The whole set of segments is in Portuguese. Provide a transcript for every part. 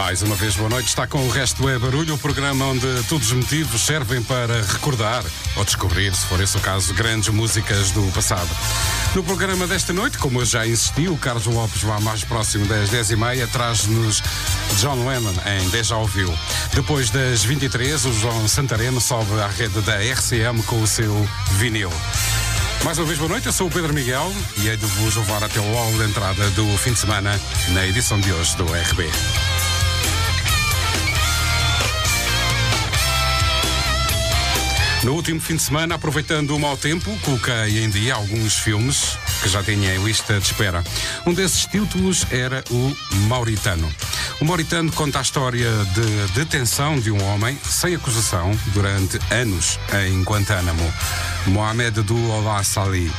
Mais uma vez, boa noite. Está com o Resto é Barulho, o programa onde todos os motivos servem para recordar ou descobrir, se for esse o caso, grandes músicas do passado. No programa desta noite, como eu já insisti, o Carlos Lopes vai mais próximo das 10h30, traz-nos John Lennon em Deja Ouviu. Depois das 23 o João Santareno sobe à rede da RCM com o seu vinil. Mais uma vez, boa noite. Eu sou o Pedro Miguel e hei de vos levar até o hall de entrada do fim de semana na edição de hoje do RB. No último fim de semana, aproveitando o mau tempo, coloquei em dia alguns filmes que já tinha em lista de espera. Um desses títulos era o Mauritano. O Mauritano conta a história de detenção de um homem sem acusação durante anos em Guantánamo. Mohamed do Olá Salih.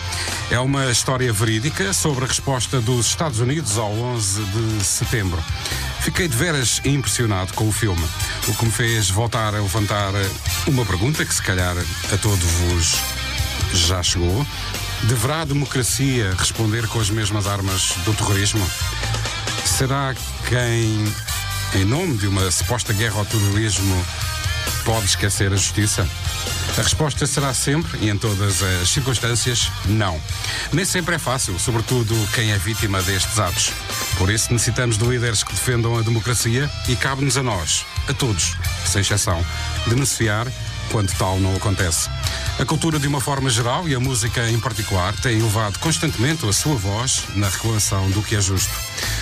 É uma história verídica sobre a resposta dos Estados Unidos ao 11 de setembro. Fiquei de veras impressionado com o filme, o que me fez voltar a levantar uma pergunta que se calhar a todos vos já chegou. Deverá a democracia responder com as mesmas armas do terrorismo? Será quem, em nome de uma suposta guerra ao terrorismo, pode esquecer a justiça? A resposta será sempre, e em todas as circunstâncias, não. Nem sempre é fácil, sobretudo quem é vítima destes atos. Por isso necessitamos de líderes que defendam a democracia e cabe-nos a nós, a todos, sem exceção, denunciar quando tal não acontece. A cultura, de uma forma geral, e a música em particular, têm elevado constantemente a sua voz na reclamação do que é justo.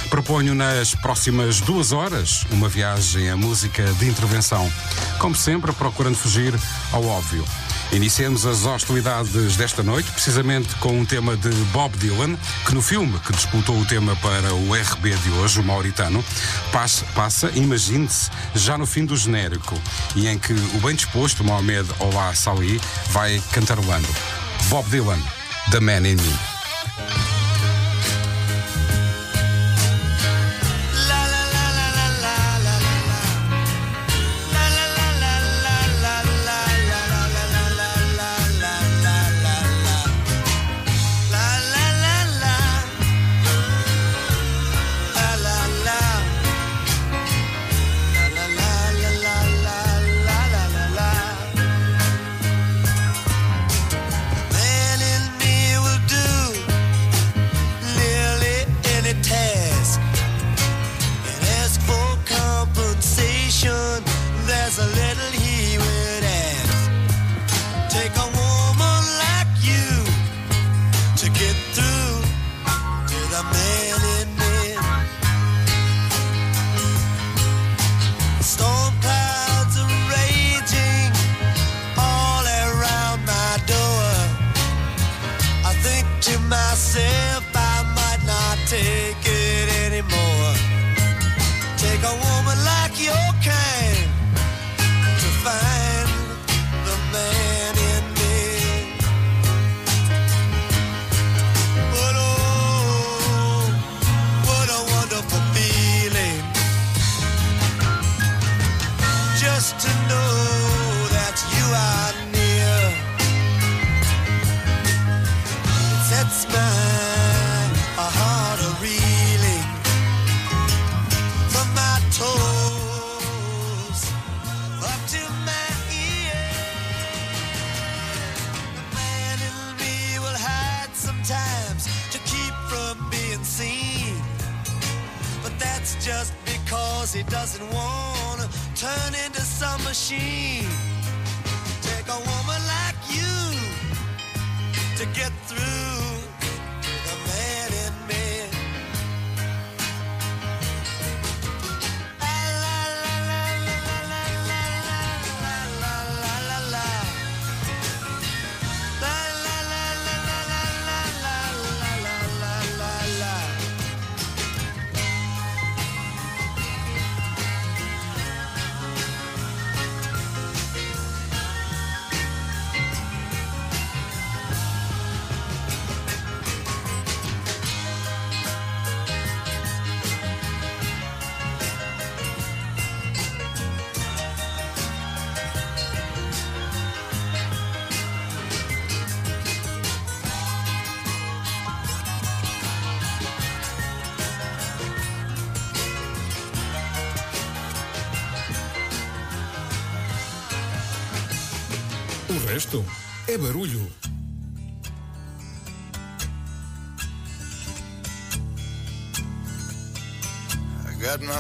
Proponho nas próximas duas horas uma viagem à música de intervenção, como sempre, procurando fugir ao óbvio. Iniciemos as hostilidades desta noite, precisamente com um tema de Bob Dylan, que no filme que disputou o tema para o RB de hoje, o Mauritano, passa, passa imagine-se, já no fim do genérico, e em que o bem disposto Mohamed Olá Salih vai cantarolando. Bob Dylan, The Man in Me.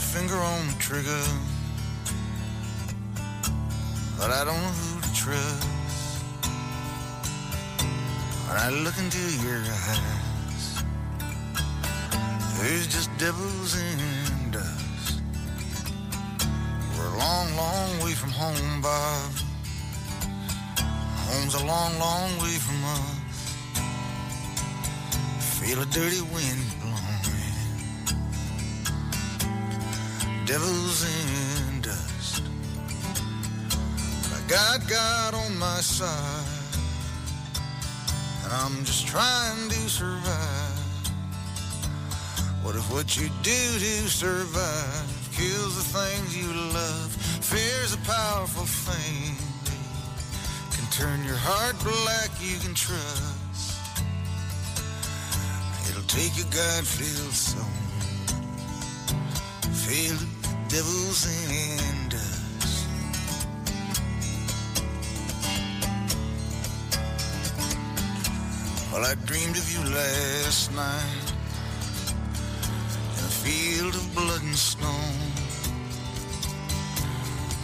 Finger on can trust. It'll take your God-filled soul filled with devils and dust. Well, I dreamed of you last night in a field of blood and stone.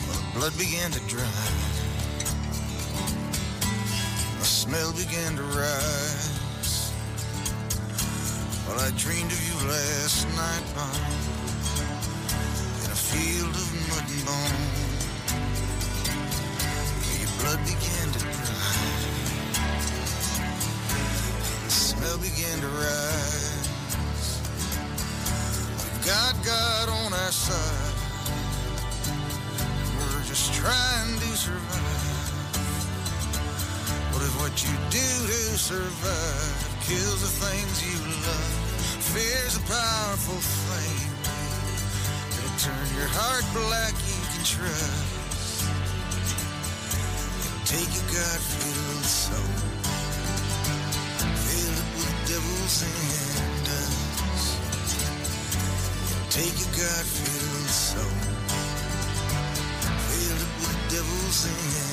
Well, the blood began to dry, began to rise. Well, I dreamed of you last night, Bob in a field of mud and bone. Your blood began to dry. The smell began to rise. God got on our side. We're just trying to survive. What you do to survive kills the things you love? Fear's a powerful thing. It'll turn your heart black, you can trust. It'll take your God-filled soul, fill it with devils and dust. It'll take your God-filled soul, fill it with devils and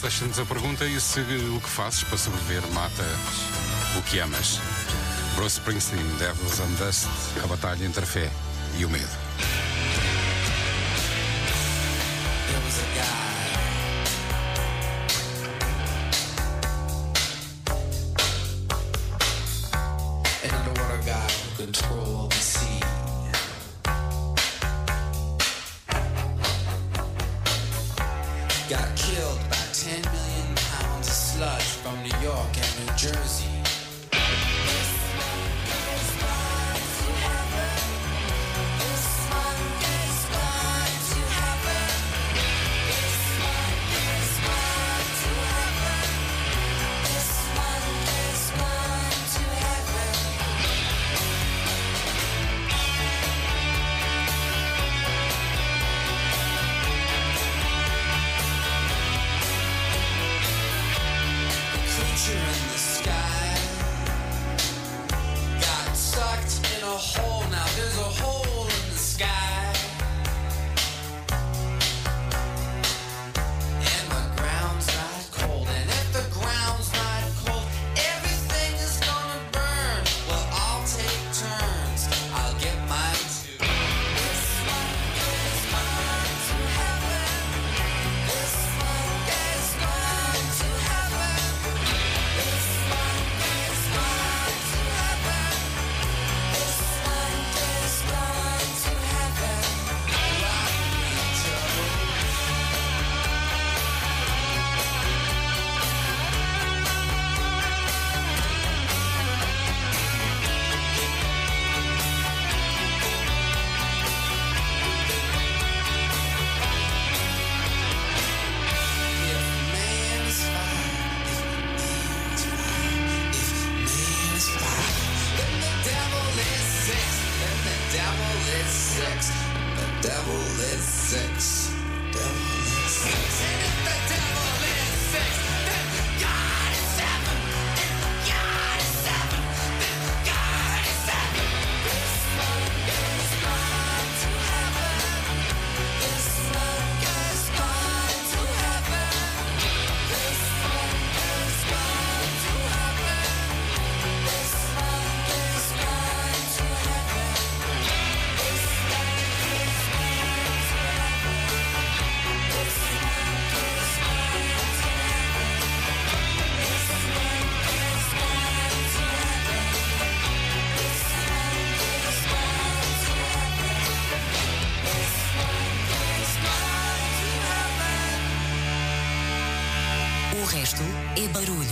Afonso deixa-nos a pergunta e se o que fazes para sobreviver mata o que amas. Bruce Springsteen, Devils and Dust, a batalha entre a fé e o medo. got killed. Jersey. Баруль.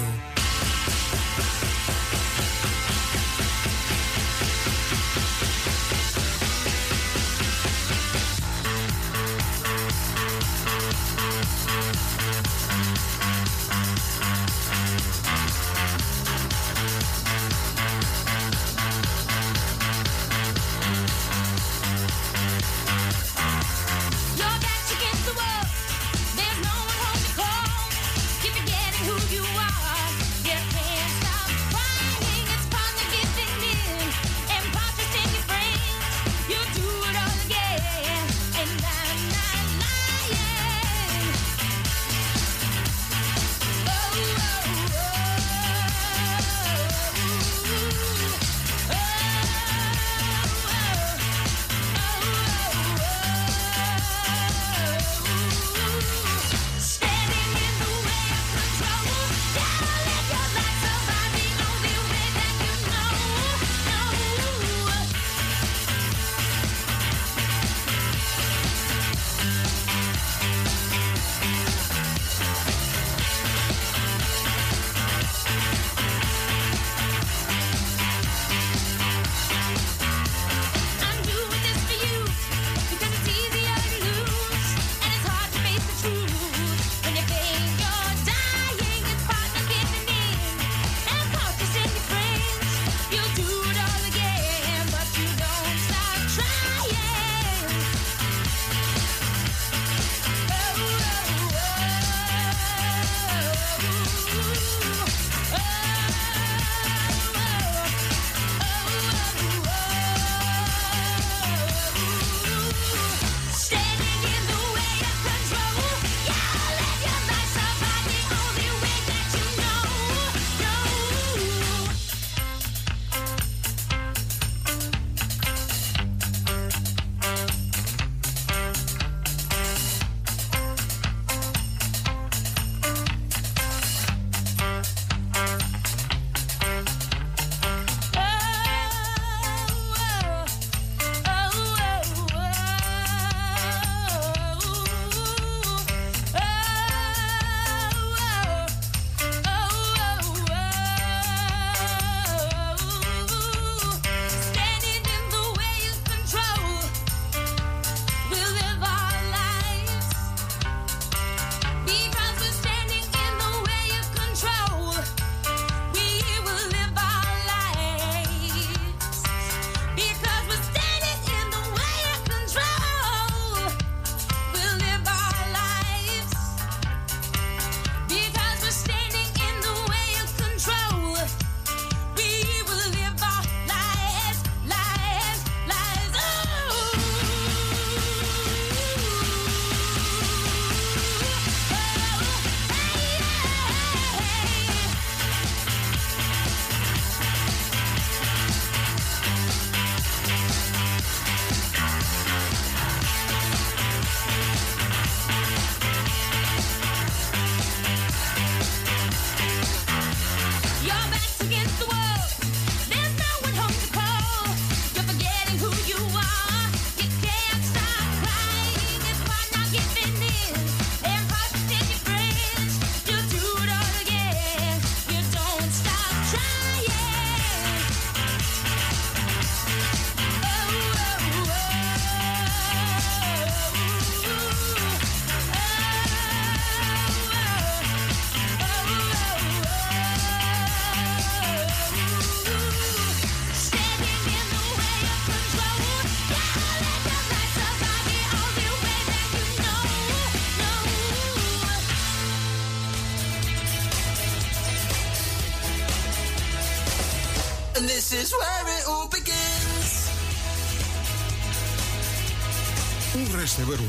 O resto é barulho.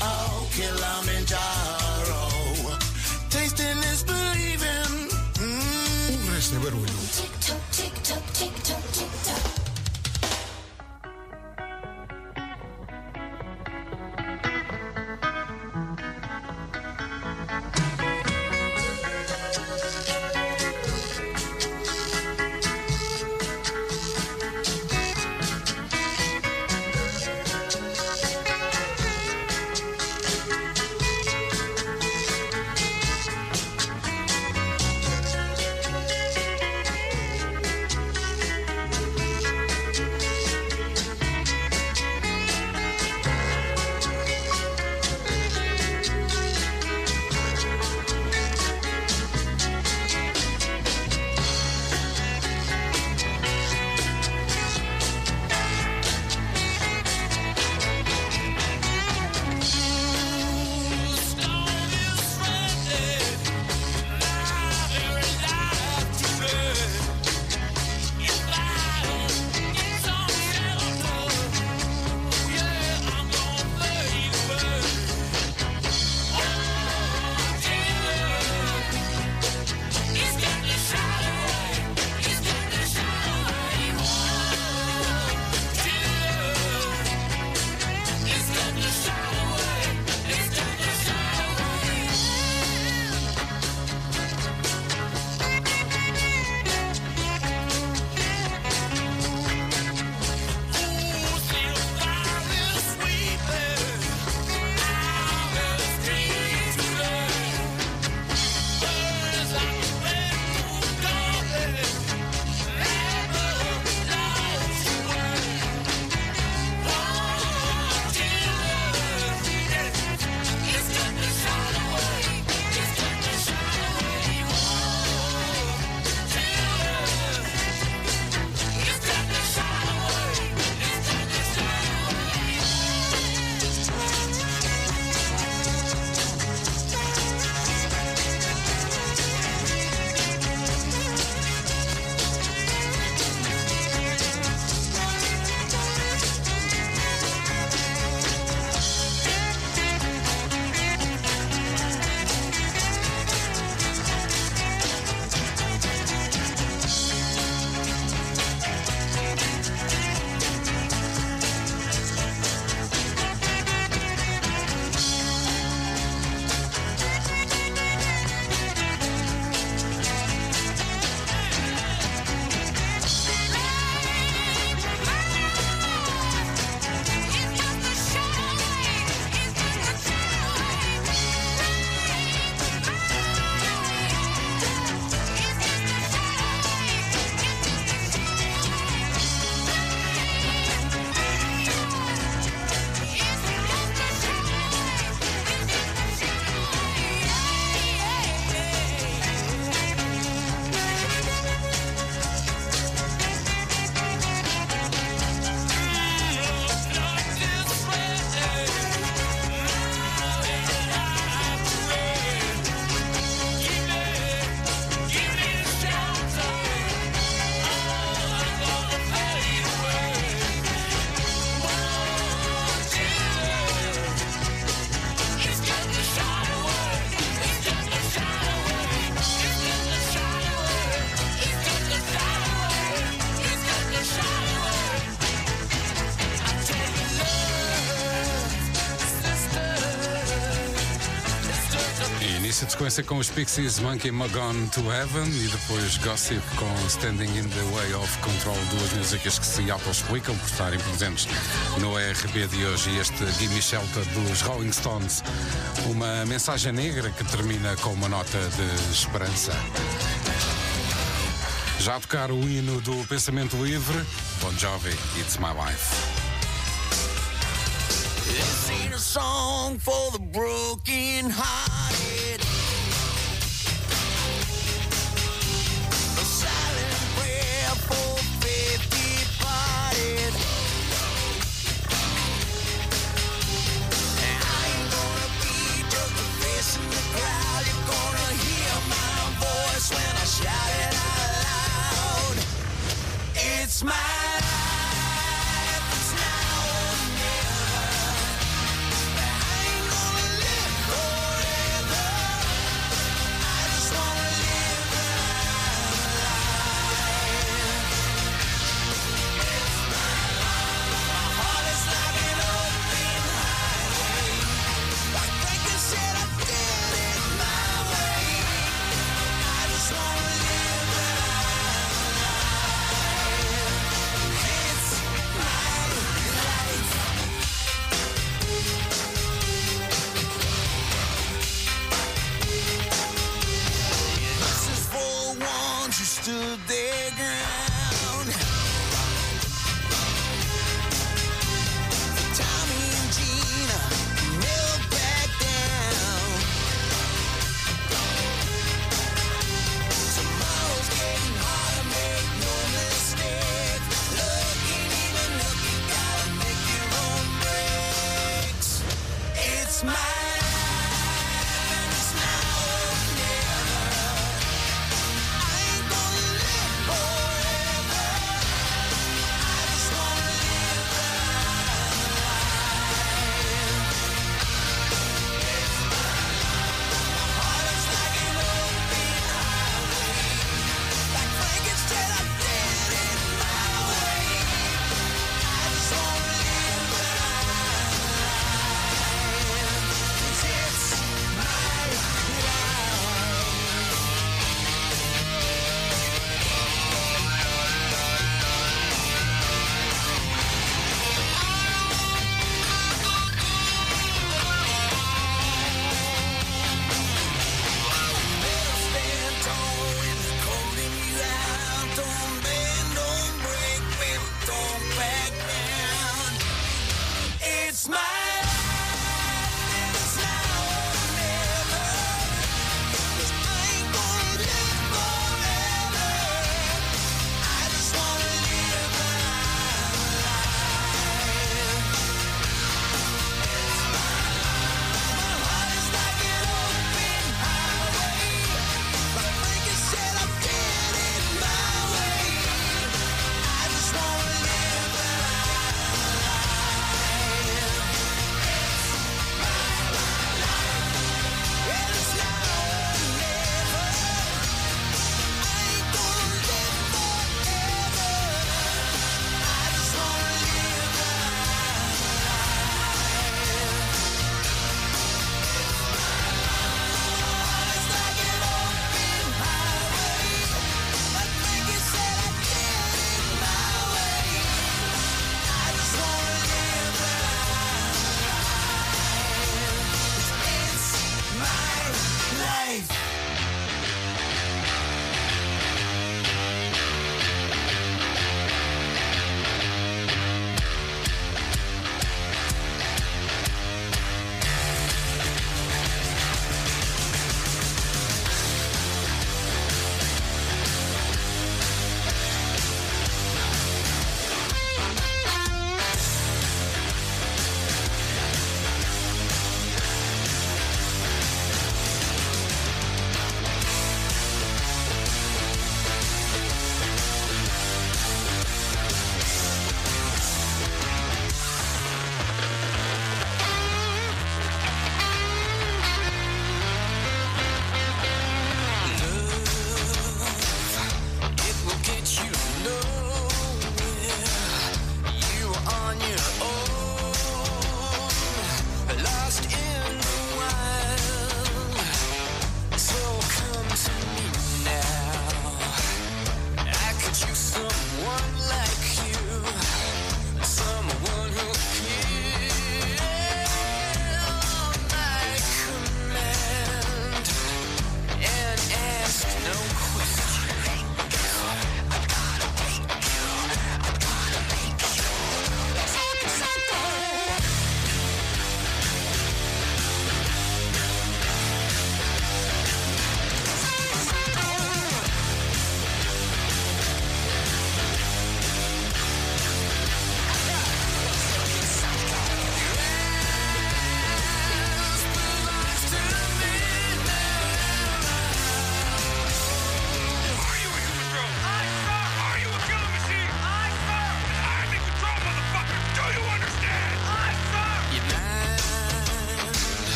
Oh, Kilimanjaro. Tasting is believing. Mm. O resto sequência com os Pixies, Monkey Magon to Heaven e depois Gossip com Standing in the Way of Control, duas músicas que se auto-explicam por estarem presentes no RB de hoje. E este Gimme Shelter dos Rolling Stones, uma mensagem negra que termina com uma nota de esperança. Já a tocar o hino do pensamento livre, Bon Jovi, It's My Life. This ain't a song for the broken hearted. Voice when I shout it out loud. It's my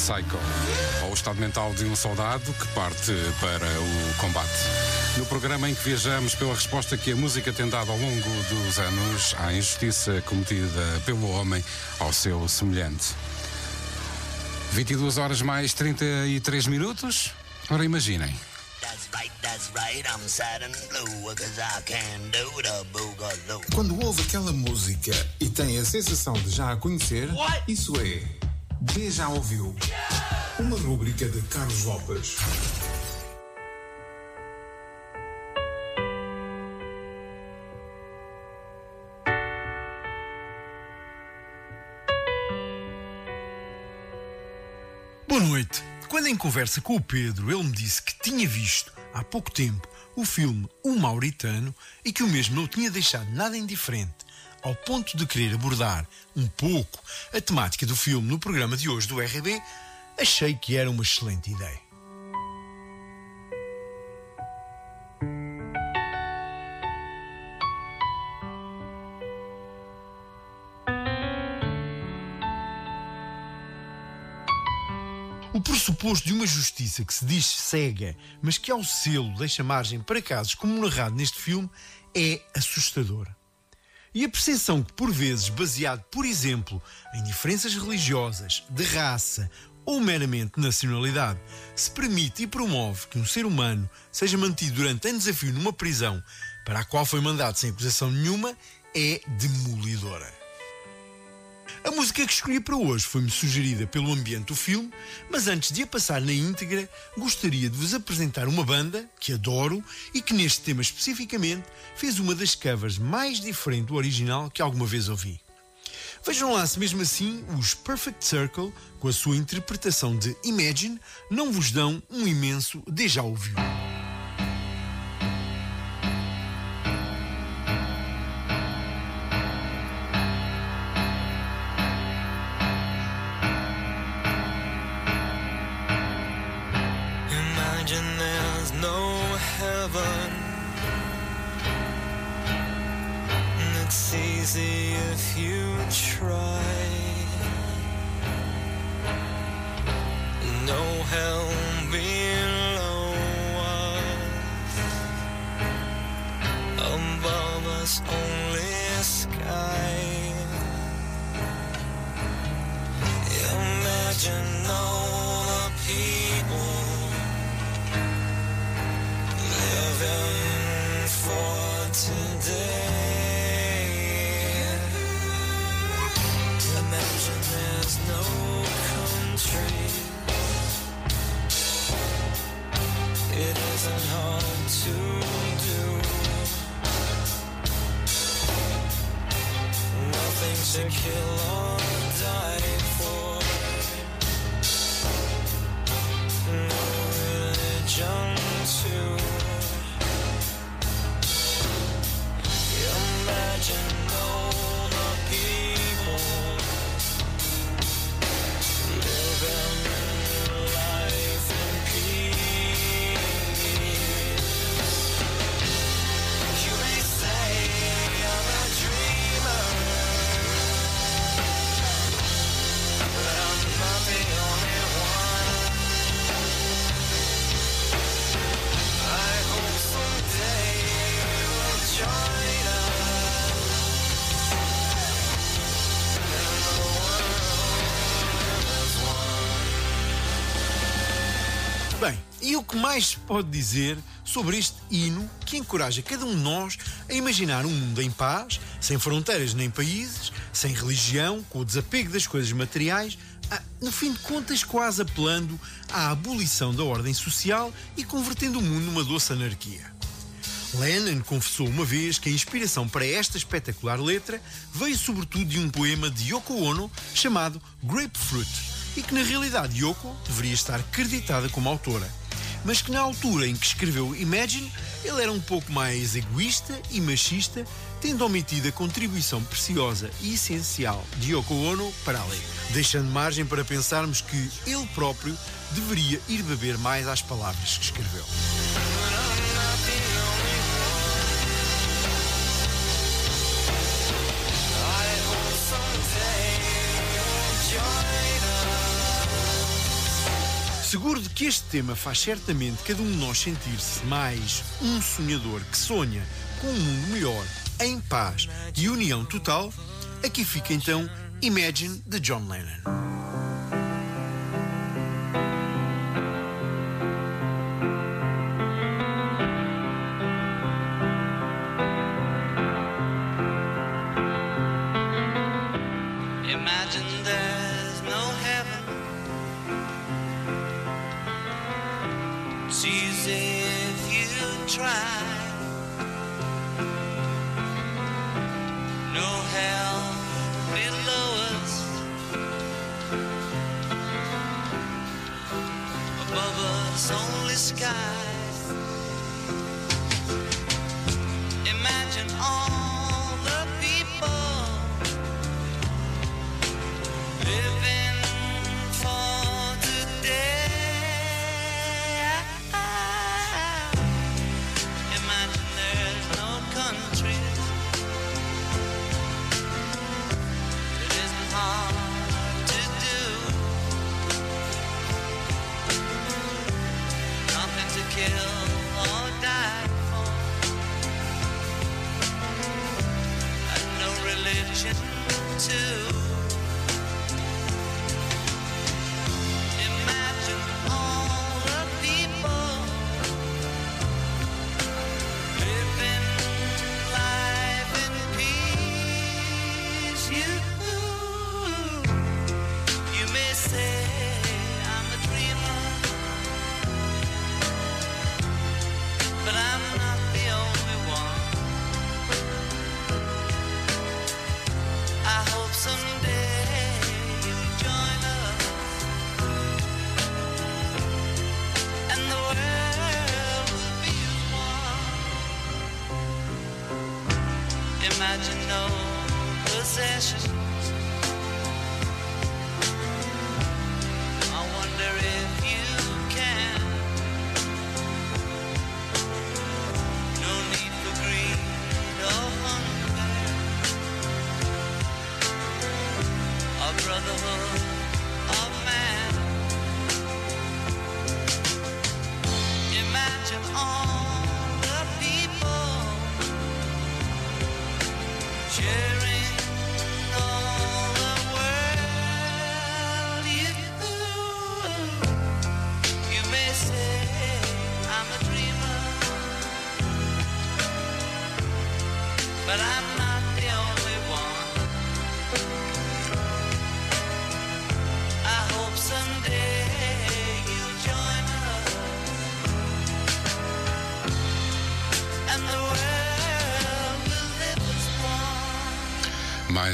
Psycho. Ou o estado mental de um soldado que parte para o combate. No programa em que viajamos pela resposta que a música tem dado ao longo dos anos à injustiça cometida pelo homem ao seu semelhante. 22 horas mais 33 minutos. Ora, imaginem. That's right, that's right, I'm sad and blue, cause I can do the boogaloo. Quando ouve aquela música e tem a sensação de já a conhecer, isso é de já ouviu. Uma rúbrica de Carlos Lopes. Boa noite. Quando em conversa com o Pedro ele me disse que tinha visto há pouco tempo o filme O Mauritano e que o mesmo não tinha deixado nada indiferente, ao ponto de querer abordar um pouco a temática do filme no programa de hoje do RB, achei que era uma excelente ideia. O pressuposto de uma justiça que se diz cega, mas que ao selo deixa margem para casos como narrado neste filme, é assustador. E a percepção que, por vezes, baseado, por exemplo, em diferenças religiosas, de raça ou meramente nacionalidade, se permite e promove que um ser humano seja mantido durante anos a fio numa prisão para a qual foi mandado sem acusação nenhuma, é demolidora. A música que escolhi para hoje foi-me sugerida pelo ambiente do filme, mas antes de a passar na íntegra, gostaria de vos apresentar uma banda que adoro e que neste tema especificamente fez uma das covers mais diferente do original que alguma vez ouvi. Vejam lá se mesmo assim os Perfect Circle, com a sua interpretação de Imagine, não vos dão um imenso déjà vu. Easy if you try. No hell below us. Above us, only sky. Imagine all to do. Nothing to kill or e o que mais se pode dizer sobre este hino que encoraja cada um de nós a imaginar um mundo em paz, sem fronteiras nem países, sem religião, com o desapego das coisas materiais, ah, no fim de contas, quase apelando à abolição da ordem social e convertendo o mundo numa doce anarquia. Lennon confessou uma vez que a inspiração para esta espetacular letra veio sobretudo de um poema de Yoko Ono chamado Grapefruit e que na realidade Yoko deveria estar creditada como autora, mas que na altura em que escreveu Imagine ele era um pouco mais egoísta e machista, tendo omitido a contribuição preciosa e essencial de Yoko Ono para a letra, deixando margem para pensarmos que ele próprio deveria ir beber mais às palavras que escreveu. Seguro de que este tema faz certamente cada um de nós sentir-se mais um sonhador que sonha com um mundo melhor, em paz e união total, aqui fica então Imagine de John Lennon.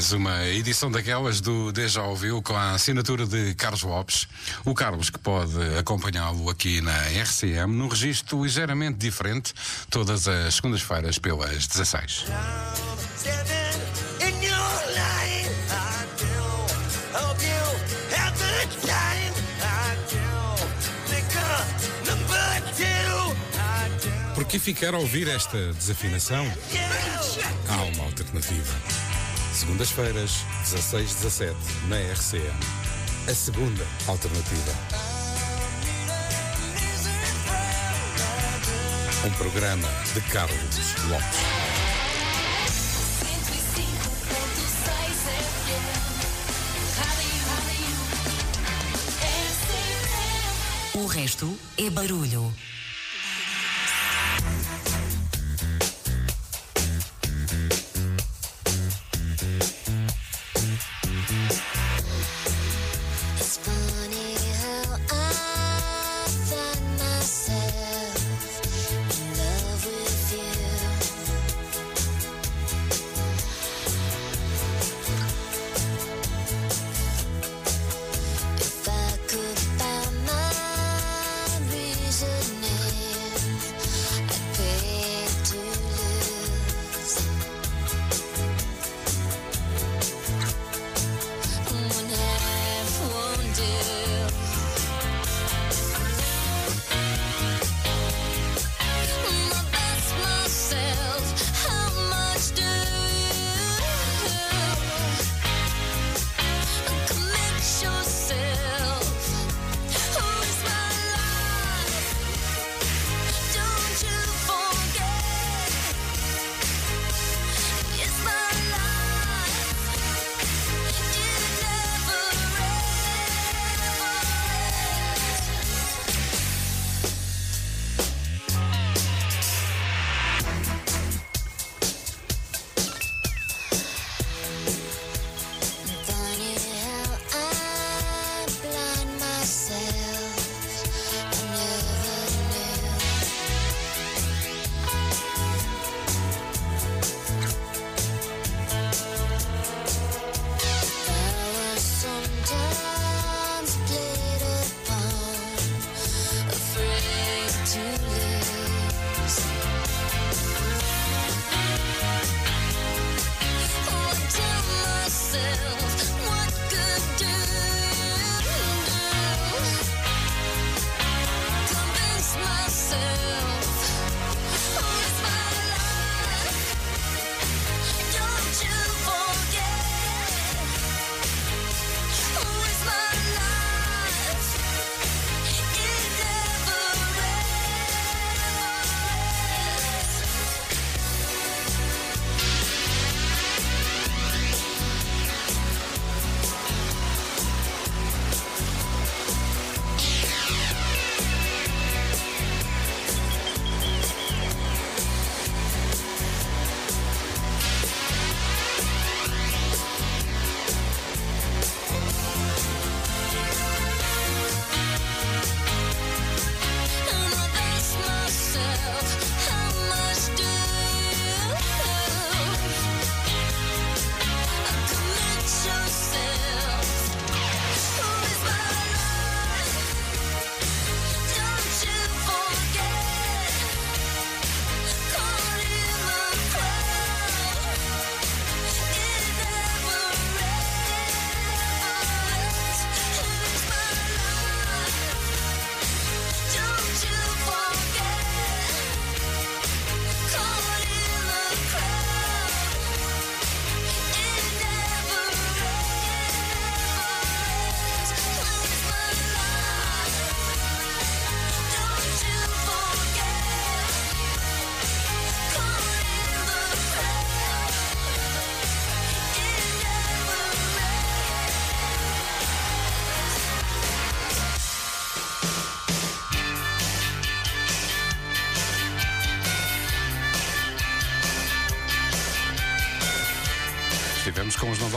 Mais uma edição daquelas do Deja Ouviu com a assinatura de Carlos Lopes. O Carlos que pode acompanhá-lo aqui na RCM num registro ligeiramente diferente todas as segundas-feiras pelas 16. Standing in your line, I do hope you have a good time. I do pick up number two. I do. Por que ficar a ouvir esta desafinação? Há uma alternativa. Segundas-feiras, 16, 17, na RCM. A segunda alternativa. Um programa de Carlos Lopes. 105.6 FM. Rádio, RCM. O resto é barulho.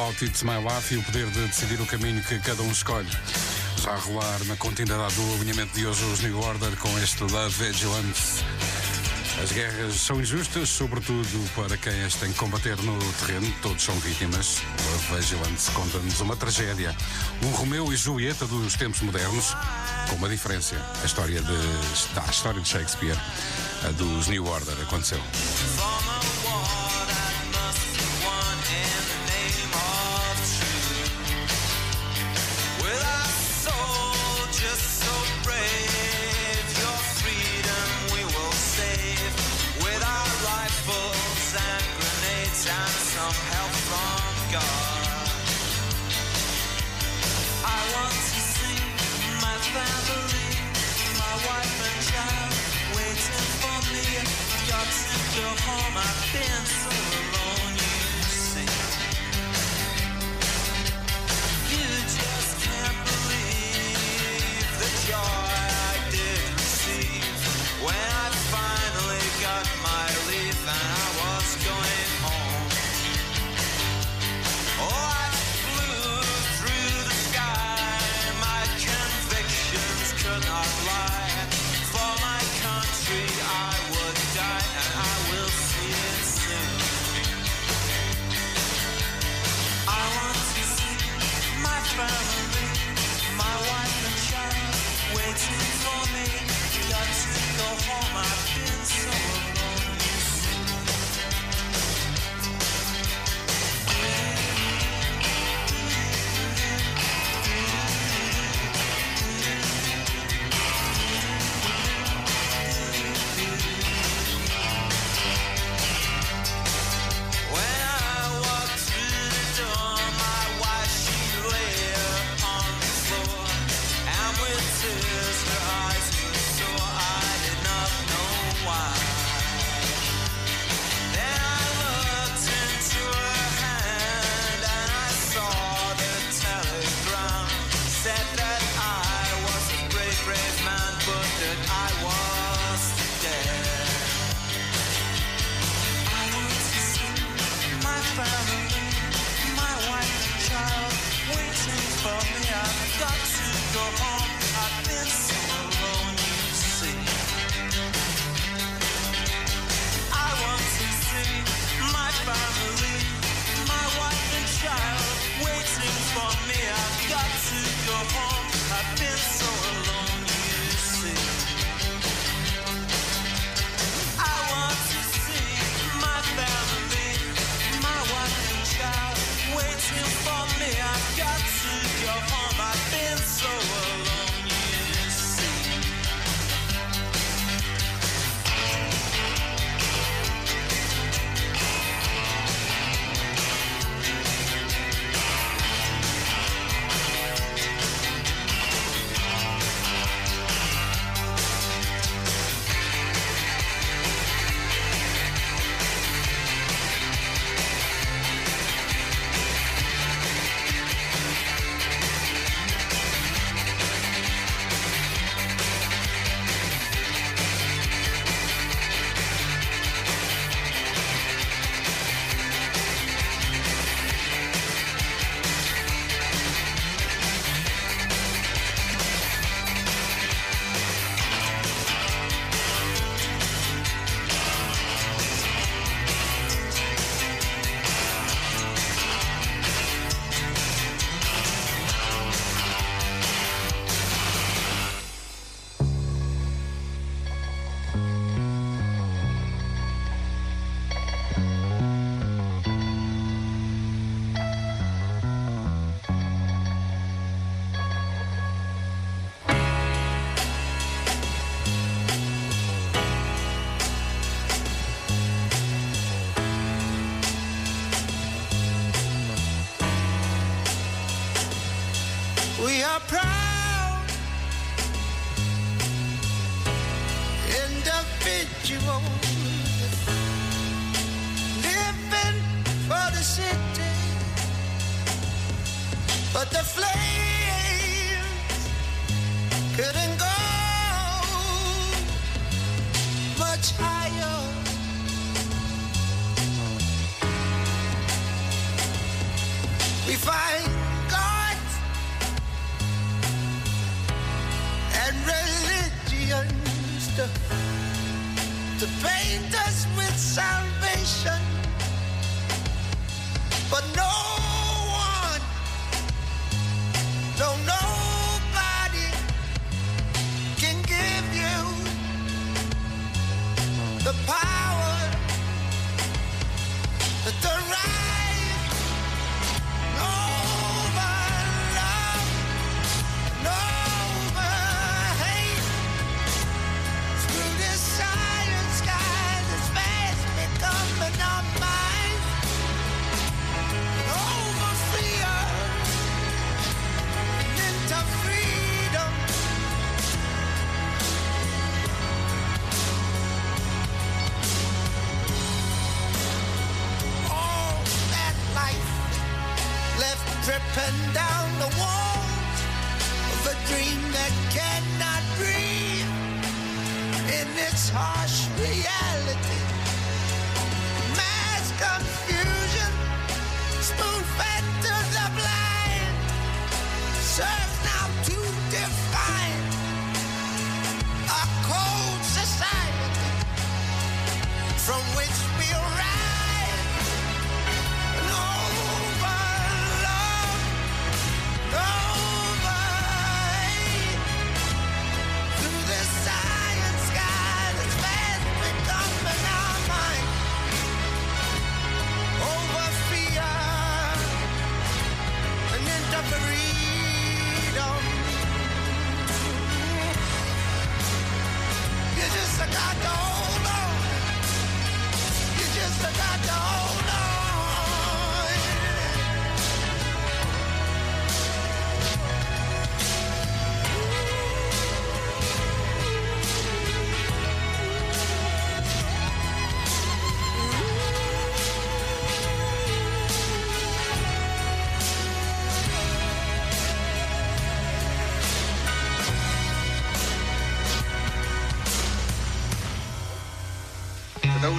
About It's My Life e o poder de decidir o caminho que cada um escolhe. Já a rolar na continuidade do alinhamento de hoje os New Order com este Love Vigilance. As guerras são injustas, sobretudo para quem as tem que combater no terreno. Todos são vítimas. Love Vigilance conta-nos uma tragédia. Um Romeu e Julieta dos tempos modernos, com uma diferença. A história de, a história de Shakespeare, a dos New Order, aconteceu.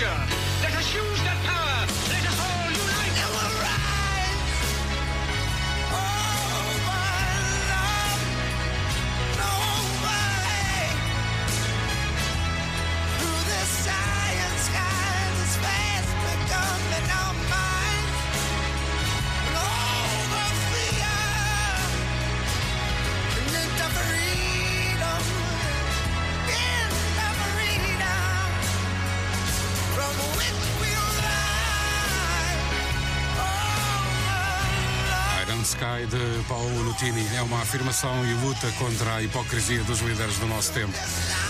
Russia. De Paulo Nutini é uma afirmação e luta contra a hipocrisia dos líderes do nosso tempo,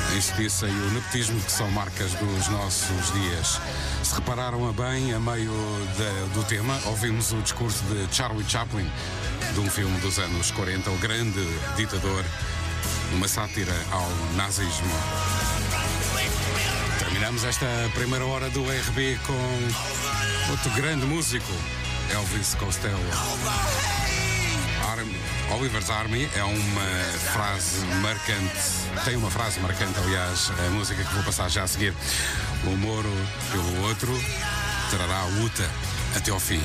a injustiça e o nepotismo que são marcas dos nossos dias. Se repararam a bem, a meio da- do tema, ouvimos o discurso de Charlie Chaplin, de um filme dos anos 40, o grande ditador, uma sátira ao nazismo. Terminamos esta primeira hora do RB com outro grande músico, Elvis Costello. Oliver's Army é uma frase marcante, tem uma frase marcante, aliás, a música que vou passar já a seguir. O Moro pelo outro trará a luta até ao fim.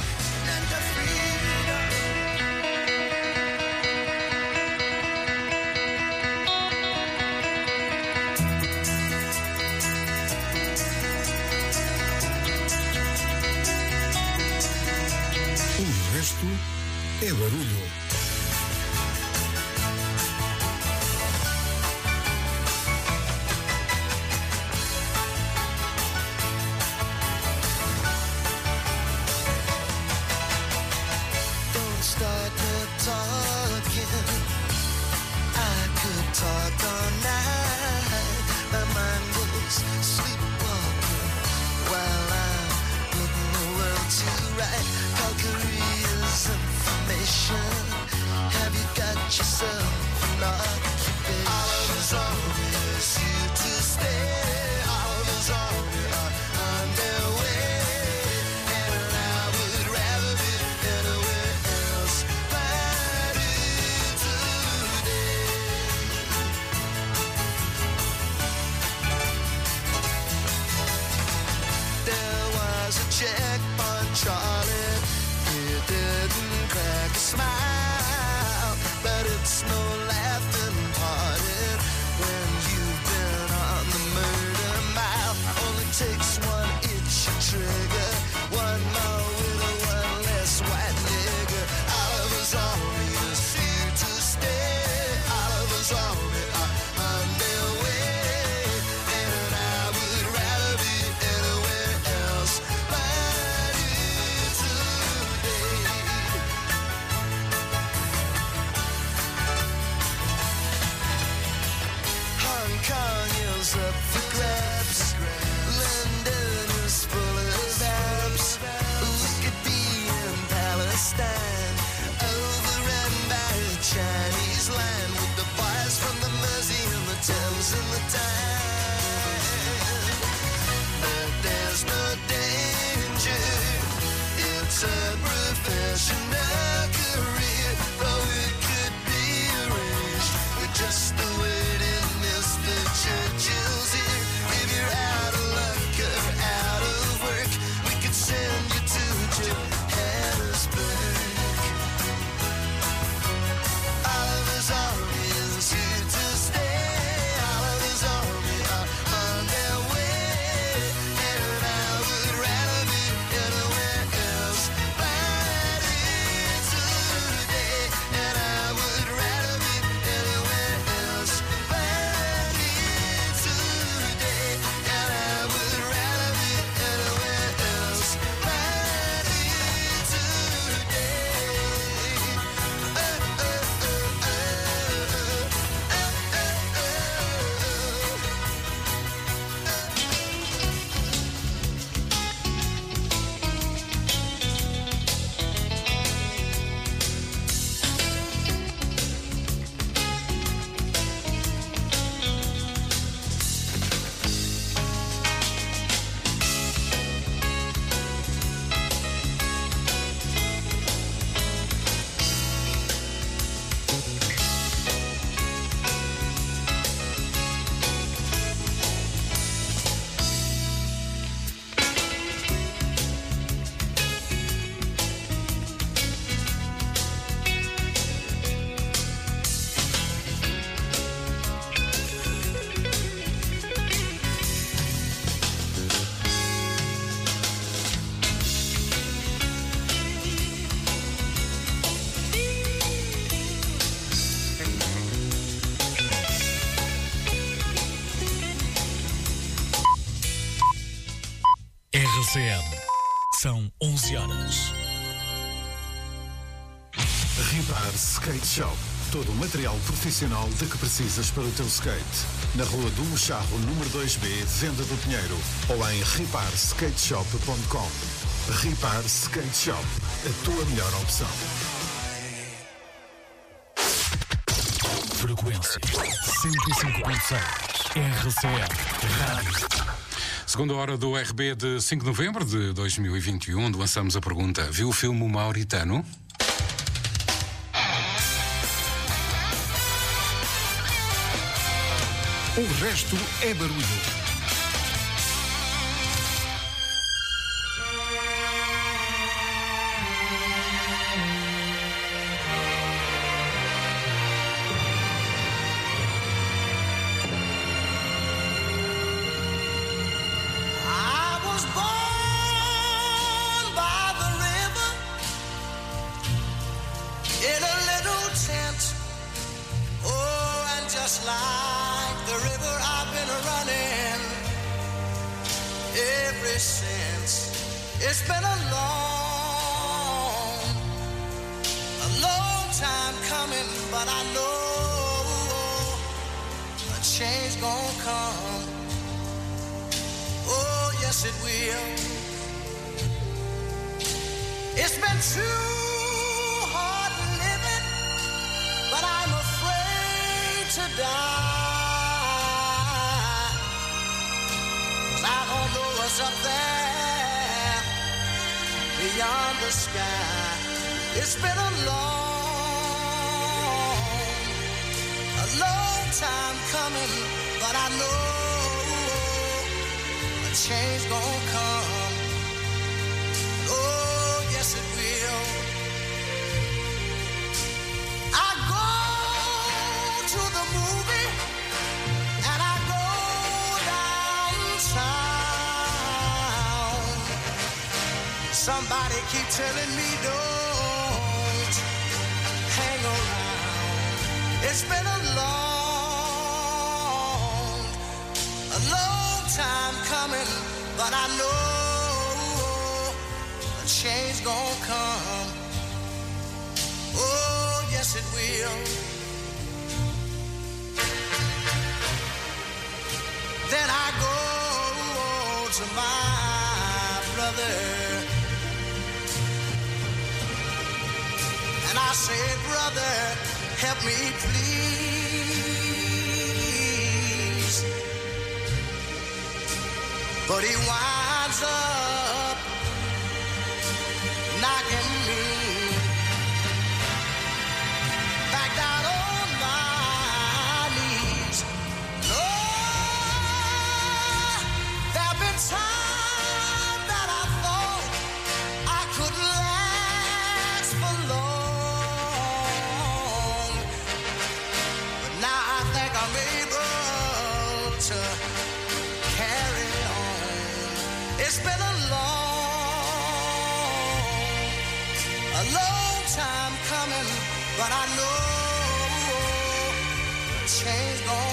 Vibrar Skate Shop. Todo o material profissional de que precisas para o teu skate. Na rua do Mocharro, número 2B, Venda do Pinheiro. Ou em riparskateshop.com. Ripar Skate Shop. A tua melhor opção. Frequência 105.6. RCL. Rádio. Segunda hora do RB de 5 de novembro de 2021, lançamos a pergunta: Viu o filme Mauritano? O resto é barulho. Change gonna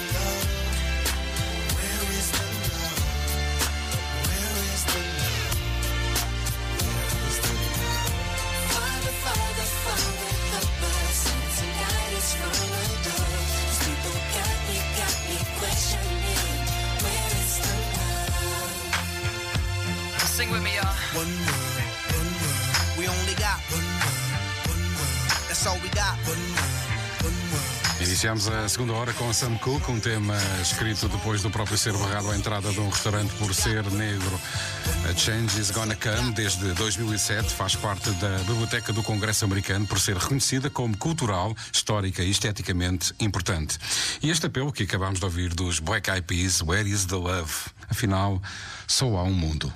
Sing with me, y'all. One word, one word. We only got one word, one word. That's all we got. One. Iniciamos a segunda hora com Sam Cooke, um tema escrito depois do próprio ser barrado à entrada de um restaurante por ser negro. A Change is Gonna Come, desde 2007, faz parte da Biblioteca do Congresso Americano por ser reconhecida como cultural, histórica e esteticamente importante. E este apelo que acabamos de ouvir dos Black Eyed Peas, Where is the Love? Afinal, só há um mundo.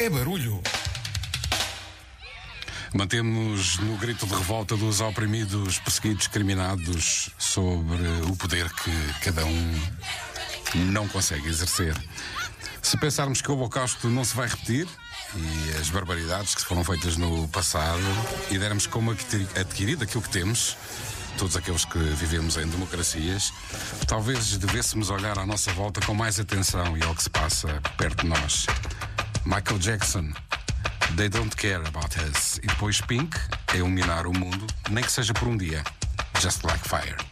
É barulho. Mantemos no grito de revolta dos oprimidos, perseguidos, discriminados sobre o poder que cada um não consegue exercer. Se pensarmos que o Holocausto não se vai repetir e as barbaridades que foram feitas no passado e dermos como adquiri- adquirido aquilo que temos, todos aqueles que vivemos em democracias, talvez devêssemos olhar à nossa volta com mais atenção e ao que se passa perto de nós. Michael Jackson, They Don't Care About Us. E depois Pink, a iluminar o mundo, nem que seja por um dia. Just Like Fire.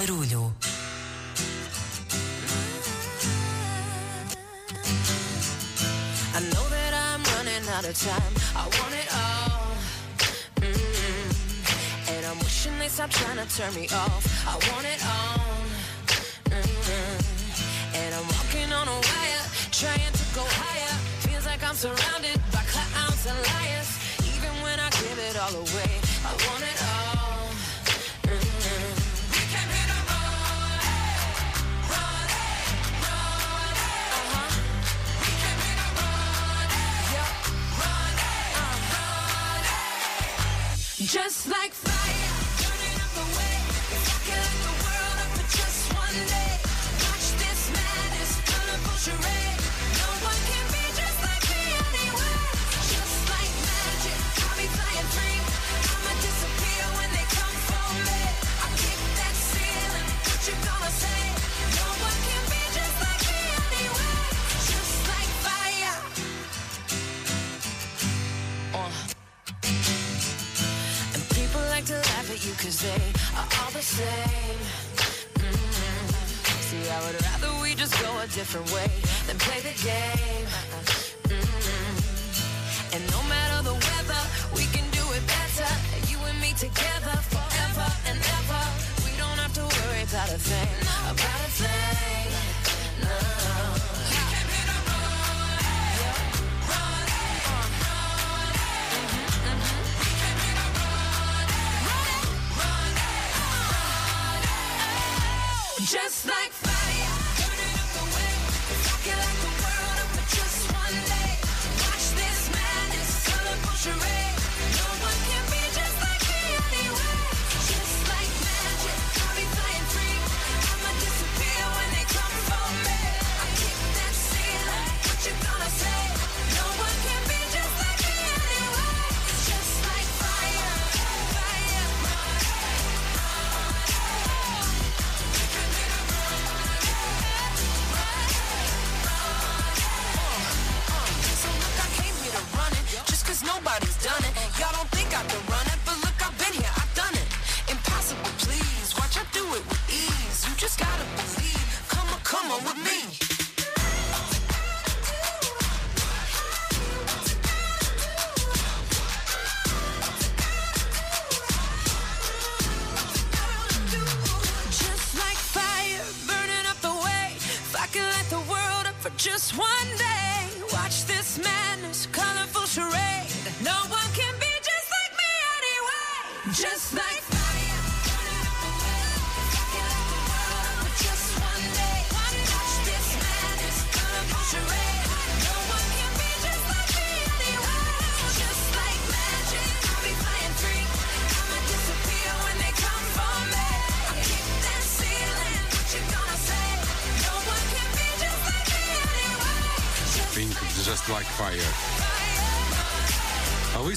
barulho. I know that I'm running out of time. I want it all. Mm -hmm. And I'm wishing they stop trying to turn me off. I want it just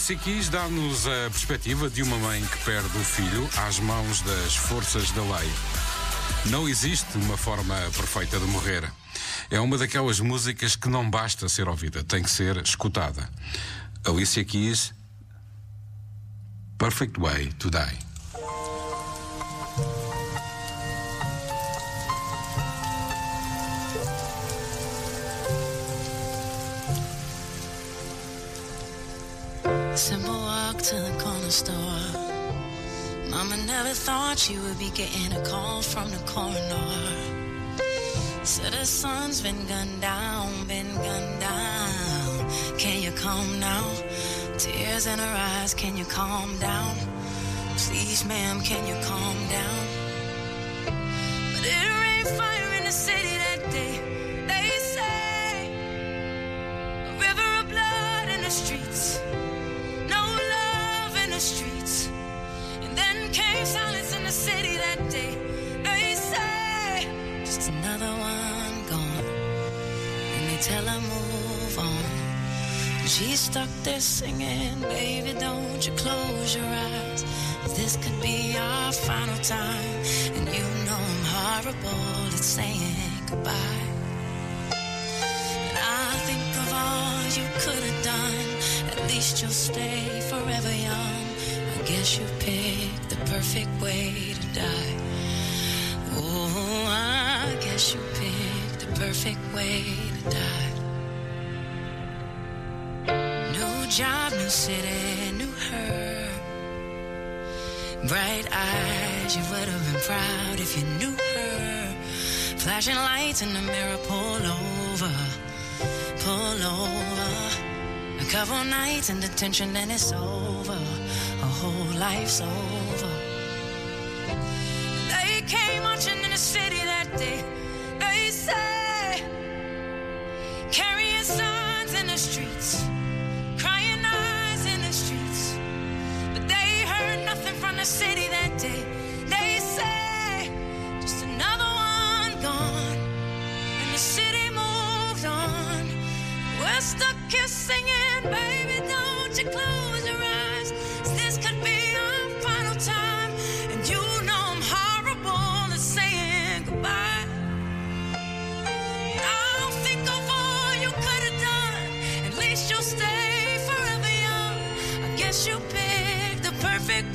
Alice Keys dá-nos a perspectiva de uma mãe que perde o filho às mãos das forças da lei. Não existe uma forma perfeita de morrer. É uma daquelas músicas que não basta ser ouvida, tem que ser escutada. Alicia Keys, Perfect Way to Die. getting a call from the coroner. Said the sun's been gunned down, been gunned down. Can you calm now? Tears in her eyes, can you calm down? Please, ma'am, can you calm down? But it rained fire in the city that day. tell her move on. She's stuck there singing, baby, don't you close your eyes. This could be our final time, and you know I'm horrible at saying goodbye. And I think of all you could have done. At least you'll stay forever young. I guess you picked the perfect way to die. Oh, I guess you picked the perfect way New job, new city, new her. Bright eyes, you would have been proud if you knew her. Flashing lights in the mirror, pull over, pull over. A couple nights in detention, then it's over. A whole life's over. They came marching in the city that day. They say, carrying signs in the streets, crying eyes in the streets. But they heard nothing from the city that day. They say, just another one gone. And the city moved on. We're stuck here singing,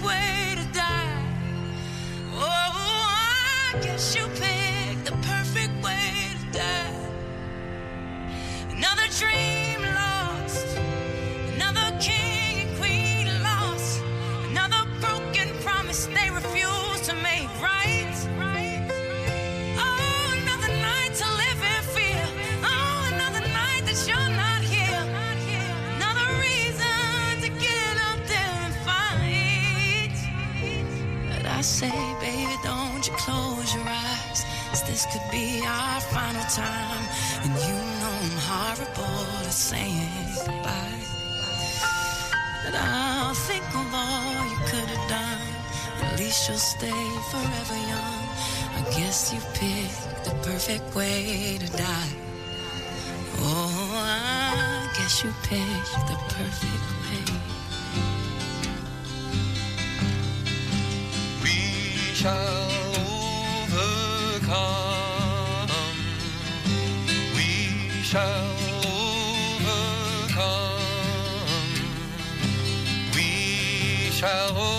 way to die. Oh, I guess you picked the perfect way to die. Another dream time. And you know I'm horrible at saying goodbye. But I'll think of all you could have done. At least you'll stay forever young. I guess you picked the perfect way to die. Oh, I guess you picked the perfect way. We shall overcome. Shall overcome. We shall overcome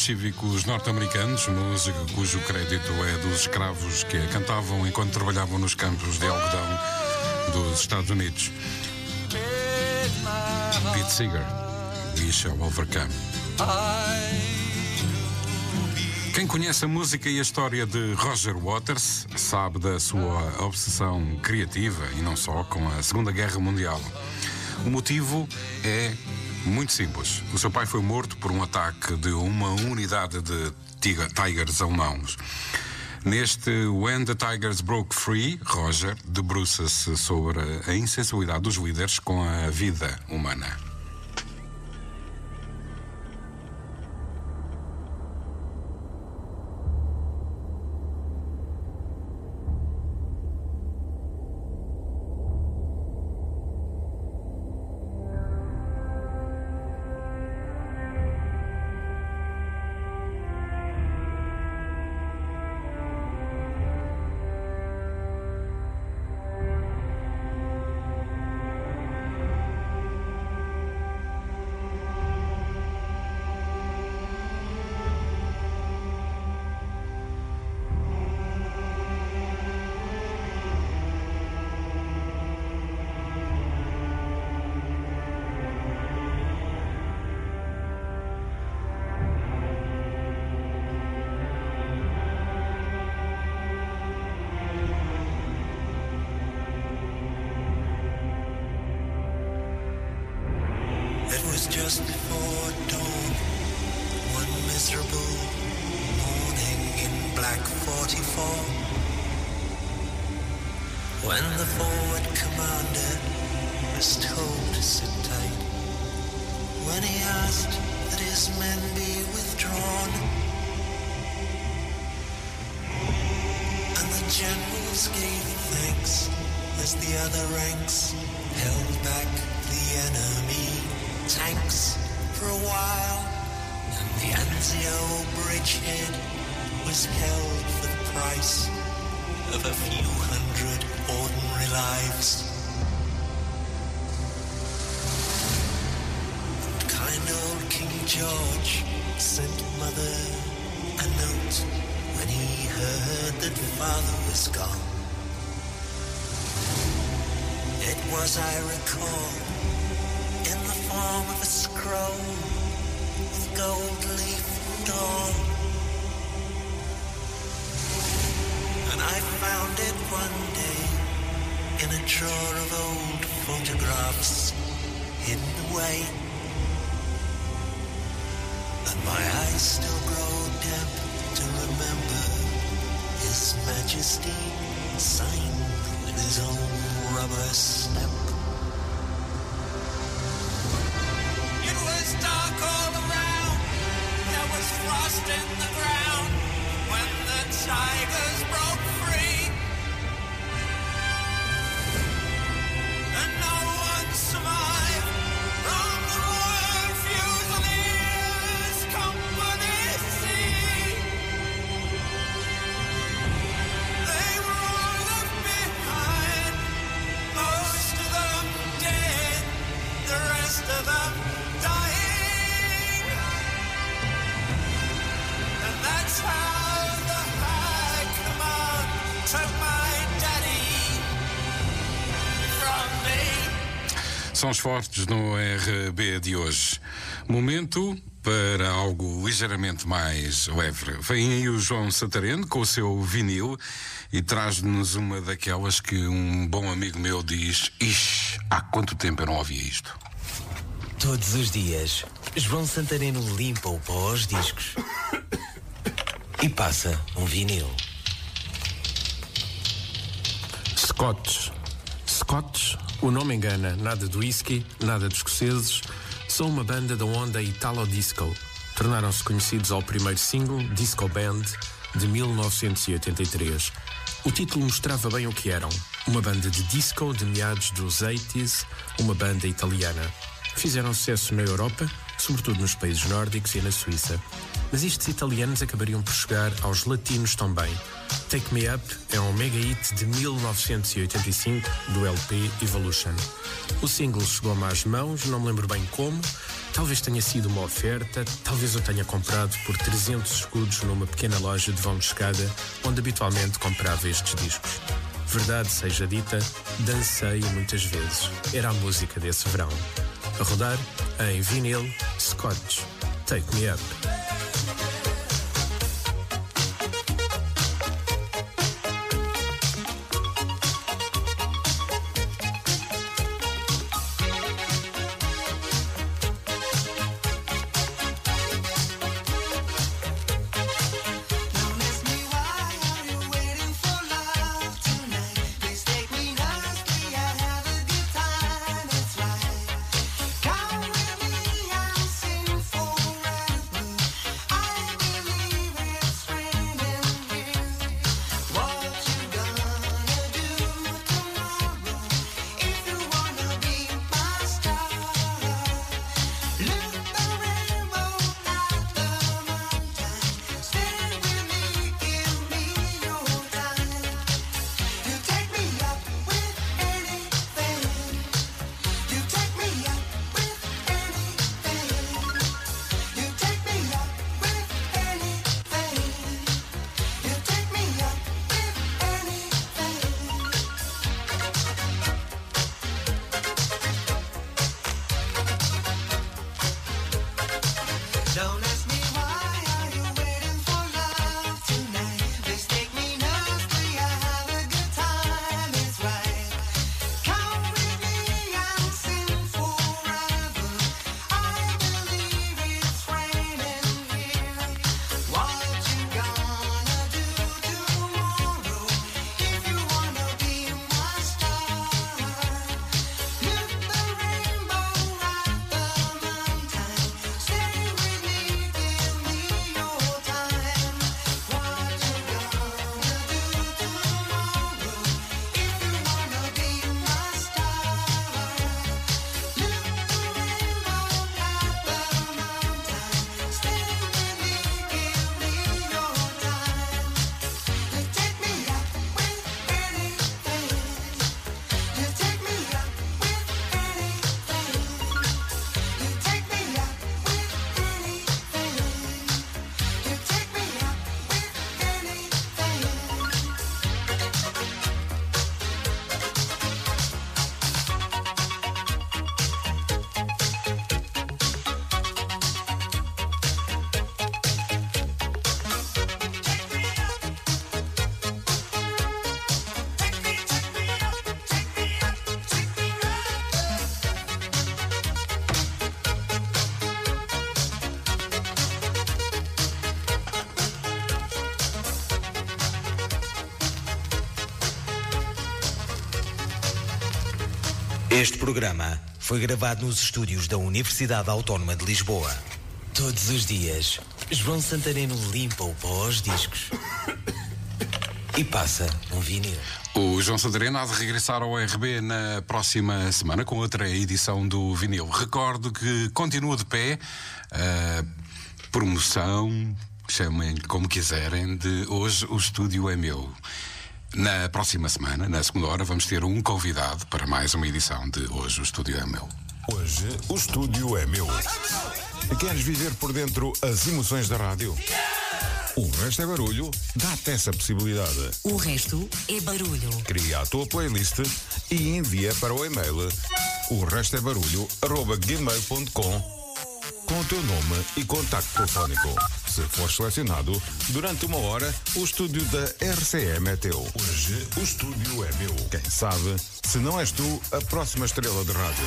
cívicos norte-americanos, música cujo crédito é dos escravos que a cantavam enquanto trabalhavam nos campos de algodão dos Estados Unidos. Pete Seeger, We Shall Overcome. Quem conhece a música e a história de Roger Waters sabe da sua obsessão criativa e não só com a Segunda Guerra Mundial. O motivo é muito simples. O seu pai foi morto por um ataque de uma unidade de Tigers alemãos. Neste When the Tigers Broke Free, Roger debruça-se sobre a insensibilidade dos líderes com a vida humana. São os fortes no RB de hoje. Momento para algo ligeiramente mais leve. Vem aí o João Santareno com o seu vinil e traz-nos uma daquelas que um bom amigo meu diz: Ixi, há quanto tempo eu não ouvia isto? Todos os dias, João Santareno limpa o pó aos discos e passa um vinil. Scotch. Scotch, o nome engana, nada de whisky, nada de escoceses, são uma banda da onda Italo Disco. Tornaram-se conhecidos ao primeiro single, Disco Band, de 1983. O título mostrava bem o que eram. Uma banda de disco de meados dos 80s, uma banda italiana. Fizeram sucesso na Europa, sobretudo nos países nórdicos e na Suíça. Mas estes italianos acabariam por chegar aos latinos também. Take Me Up é um mega hit de 1985 do LP Evolution. O single chegou-me às mãos, não me lembro bem como. Talvez tenha sido uma oferta, talvez eu tenha comprado por 300 escudos numa pequena loja de vão de escada onde habitualmente comprava estes discos. Verdade seja dita, dancei muitas vezes. Era a música desse verão. A rodar em vinil, Scotch, Take Me Up. Este programa foi gravado nos estúdios da Universidade Autónoma de Lisboa. Todos os dias, João Santareno limpa o pó aos discos e passa um vinil. O João Santareno há de regressar ao RB na próxima semana com outra edição do vinil. Recordo que continua de pé a promoção, chamem como quiserem, de hoje o estúdio é meu. Na próxima semana, na segunda hora, vamos ter um convidado para mais uma edição de Hoje o Estúdio é Meu. Hoje o estúdio é meu. Queres viver por dentro as emoções da rádio? O resto é barulho, dá-te essa possibilidade. O resto é barulho. Cria a tua playlist e envia para o e-mail o resto é barulho, com o teu nome e contacto telefónico se for selecionado, durante uma hora, o estúdio da RCM é teu. Hoje, o estúdio é meu. Quem sabe, se não és tu, a próxima estrela de rádio.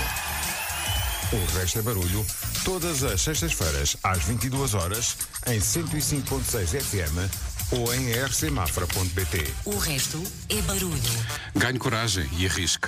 O resto é barulho, todas as sextas-feiras, às 22 horas, em 105.6 FM ou em rcmafra.pt. O resto é barulho. Ganhe coragem e arrisque.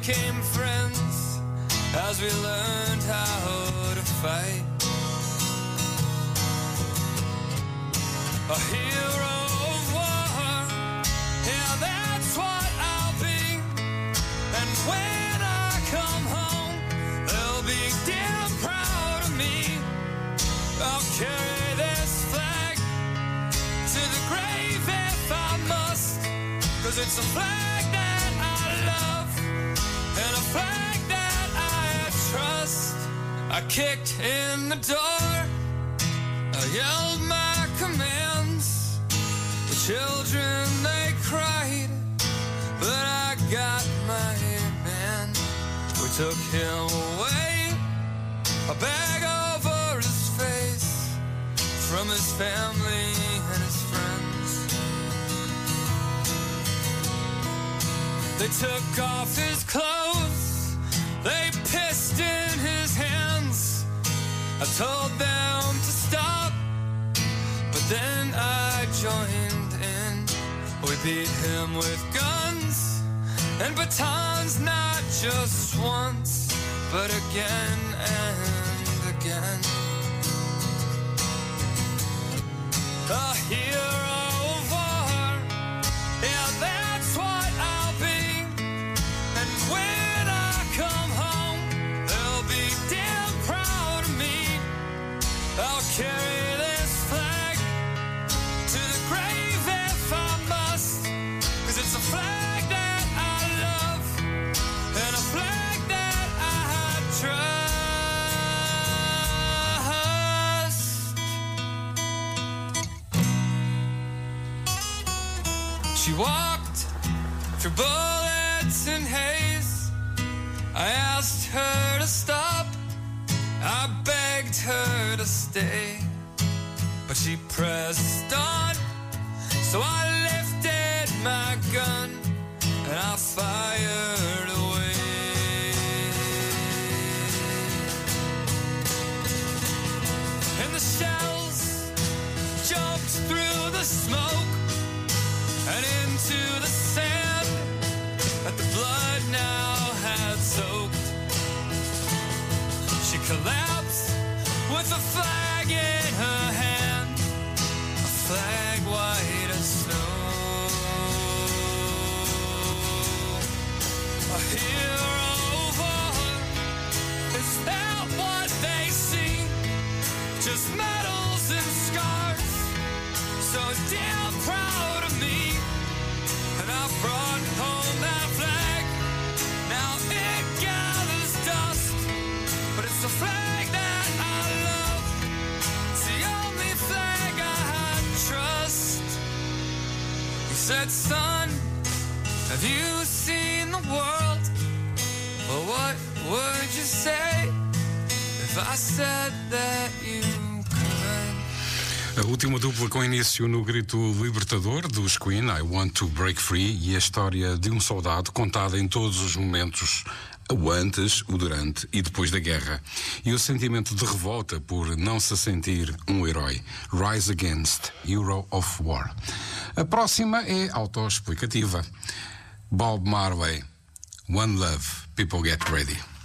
Became friends as we learned how to fight. A hero of war, yeah, that's what I'll be. And when I come home, they'll be damn proud of me. I'll carry this flag to the grave if I must. Cause it's a flag kicked in the door, I yelled my commands. The children they cried, but I got my man. We took him away, a bag over his face from his family and his friends. They took off his clothes, they pissed in. I told them to stop, but then I joined in. We beat him with guns and batons, not just once, but again and again. Stay. But she pressed on. So I lifted my gun and I fired away. And the shells jumped through the smoke and into the sand that the blood now had soaked. She collapsed with a flag in Son, have you seen the world? What would you say if I said that you A última dupla com início no grito libertador dos Queen, I Want to Break Free, e a história de um soldado contada em todos os momentos, o antes, o durante e depois da guerra. E o sentimento de revolta por não se sentir um herói. Rise Against, Hero of War. A próxima é autoexplicativa. Bob Marley, One Love, People Get Ready.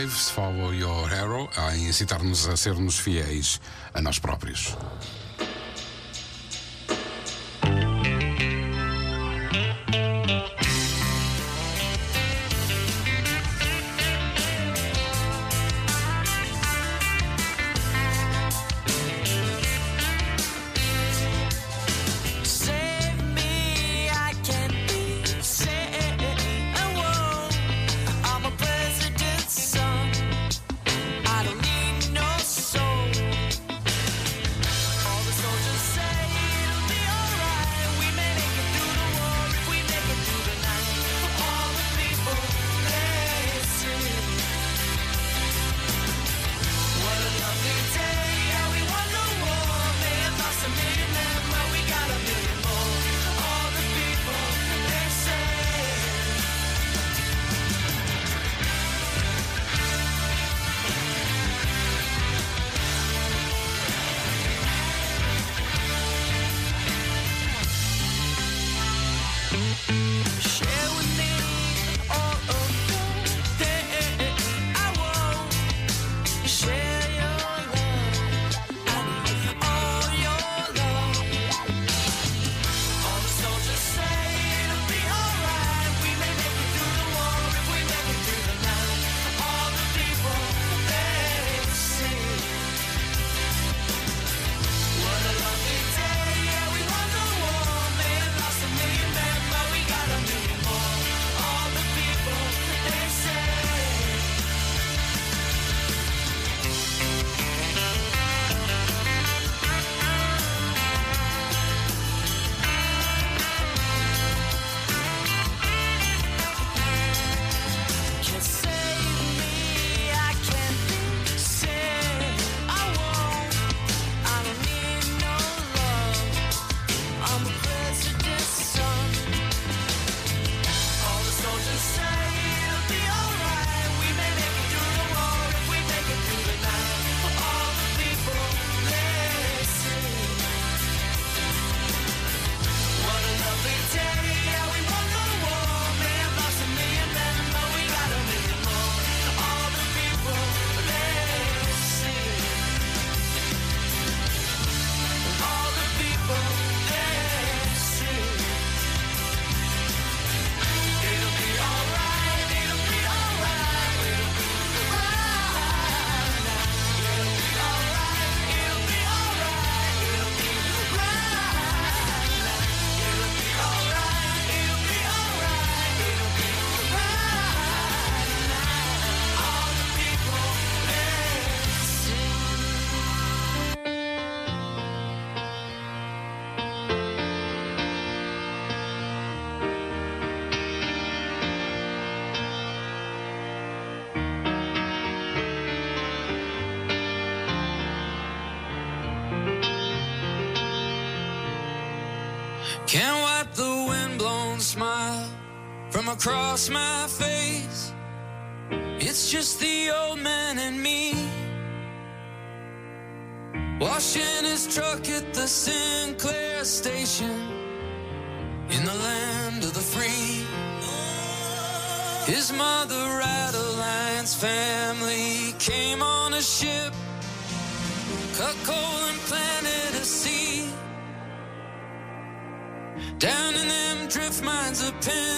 Waves, Follow Your Arrow, a incitar-nos a sermos fiéis a nós próprios. across my face. It's just the old man and me. Washing his truck at the Sinclair station in the land of the free. His mother, Adeline's family, came on a ship, cut coal and planted a seed. Down in them drift mines of pin.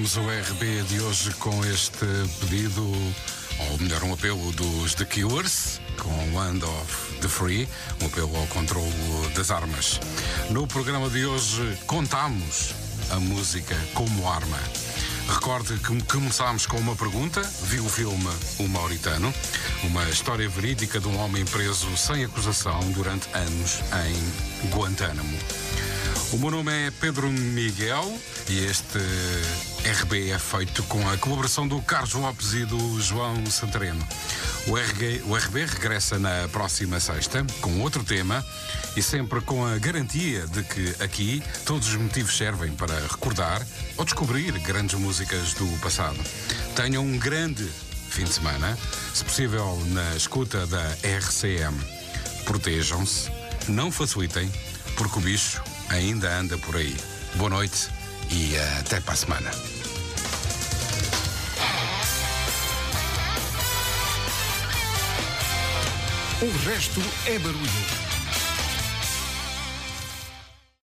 Terminamos o RB de hoje com este pedido, ou melhor, um apelo dos The Cures, com Land of the Free, um apelo ao controle das armas. No programa de hoje contamos a música como arma. Recorde que começámos com uma pergunta, viu o filme O Mauritano, uma história verídica de um homem preso sem acusação durante anos em Guantánamo. O meu nome é Pedro Miguel e este RB é feito com a colaboração do Carlos Lopes e do João Santareno. O, o RB regressa na próxima sexta com outro tema e sempre com a garantia de que aqui todos os motivos servem para recordar ou descobrir grandes músicas do passado. Tenham um grande fim de semana, se possível na escuta da RCM. Protejam-se, não facilitem, porque o bicho ainda anda por aí. Boa noite e até para a semana. O resto é barulho.